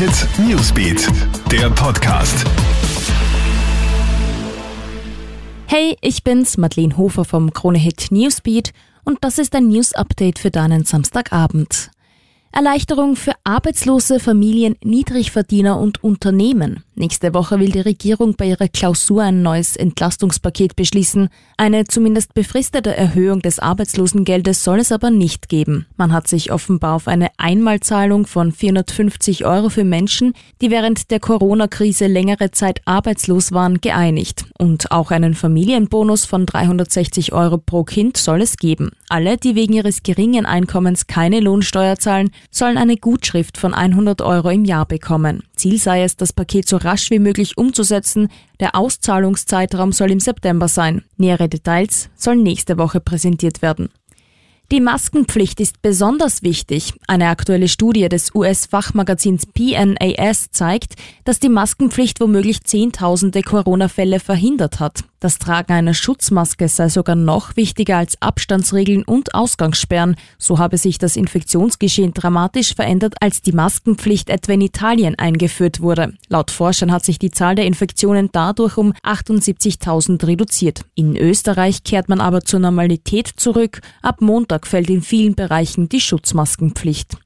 Hit Newsbeat, der Podcast. Hey, ich bin's, Madeleine Hofer vom Krone Hit Newsbeat und das ist ein News Update für deinen Samstagabend. Erleichterung für Arbeitslose, Familien, Niedrigverdiener und Unternehmen. Nächste Woche will die Regierung bei ihrer Klausur ein neues Entlastungspaket beschließen. Eine zumindest befristete Erhöhung des Arbeitslosengeldes soll es aber nicht geben. Man hat sich offenbar auf eine Einmalzahlung von 450 Euro für Menschen, die während der Corona-Krise längere Zeit arbeitslos waren, geeinigt. Und auch einen Familienbonus von 360 Euro pro Kind soll es geben. Alle, die wegen ihres geringen Einkommens keine Lohnsteuer zahlen, sollen eine Gutschrift von 100 Euro im Jahr bekommen. Ziel sei es, das Paket so rasch wie möglich umzusetzen. Der Auszahlungszeitraum soll im September sein. Nähere Details sollen nächste Woche präsentiert werden. Die Maskenpflicht ist besonders wichtig. Eine aktuelle Studie des US-Fachmagazins PNAS zeigt, dass die Maskenpflicht womöglich Zehntausende Corona-Fälle verhindert hat. Das Tragen einer Schutzmaske sei sogar noch wichtiger als Abstandsregeln und Ausgangssperren. So habe sich das Infektionsgeschehen dramatisch verändert, als die Maskenpflicht etwa in Italien eingeführt wurde. Laut Forschern hat sich die Zahl der Infektionen dadurch um 78.000 reduziert. In Österreich kehrt man aber zur Normalität zurück. Ab Montag fällt in vielen Bereichen die Schutzmaskenpflicht.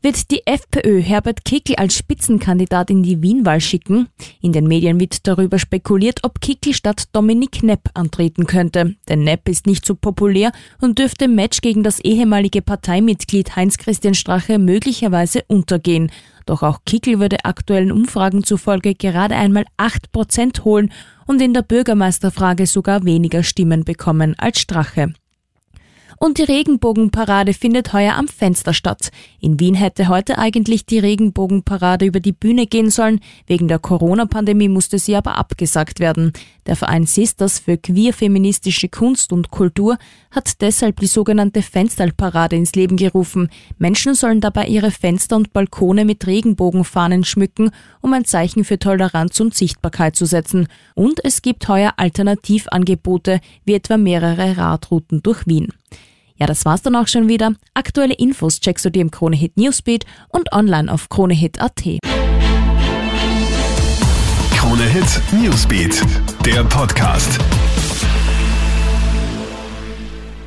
Wird die FPÖ Herbert Kickl als Spitzenkandidat in die Wienwahl schicken? In den Medien wird darüber spekuliert, ob Kickl statt Dominik Nepp antreten könnte. Denn Nepp ist nicht so populär und dürfte im Match gegen das ehemalige Parteimitglied Heinz-Christian Strache möglicherweise untergehen. Doch auch Kickl würde aktuellen Umfragen zufolge gerade einmal 8% holen und in der Bürgermeisterfrage sogar weniger Stimmen bekommen als Strache. Und die Regenbogenparade findet heuer am Fenster statt. In Wien hätte heute eigentlich die Regenbogenparade über die Bühne gehen sollen. Wegen der Corona-Pandemie musste sie aber abgesagt werden. Der Verein Sisters für queer-feministische Kunst und Kultur hat deshalb die sogenannte Fensterparade ins Leben gerufen. Menschen sollen dabei ihre Fenster und Balkone mit Regenbogenfahnen schmücken, um ein Zeichen für Toleranz und Sichtbarkeit zu setzen. Und es gibt heuer Alternativangebote, wie etwa mehrere Radrouten durch Wien. Ja, das war's dann auch schon wieder. Aktuelle Infos checkst du dir im Kronehit Newsbeat und online auf kronehit.at. Kronehit Newsbeat, der Podcast.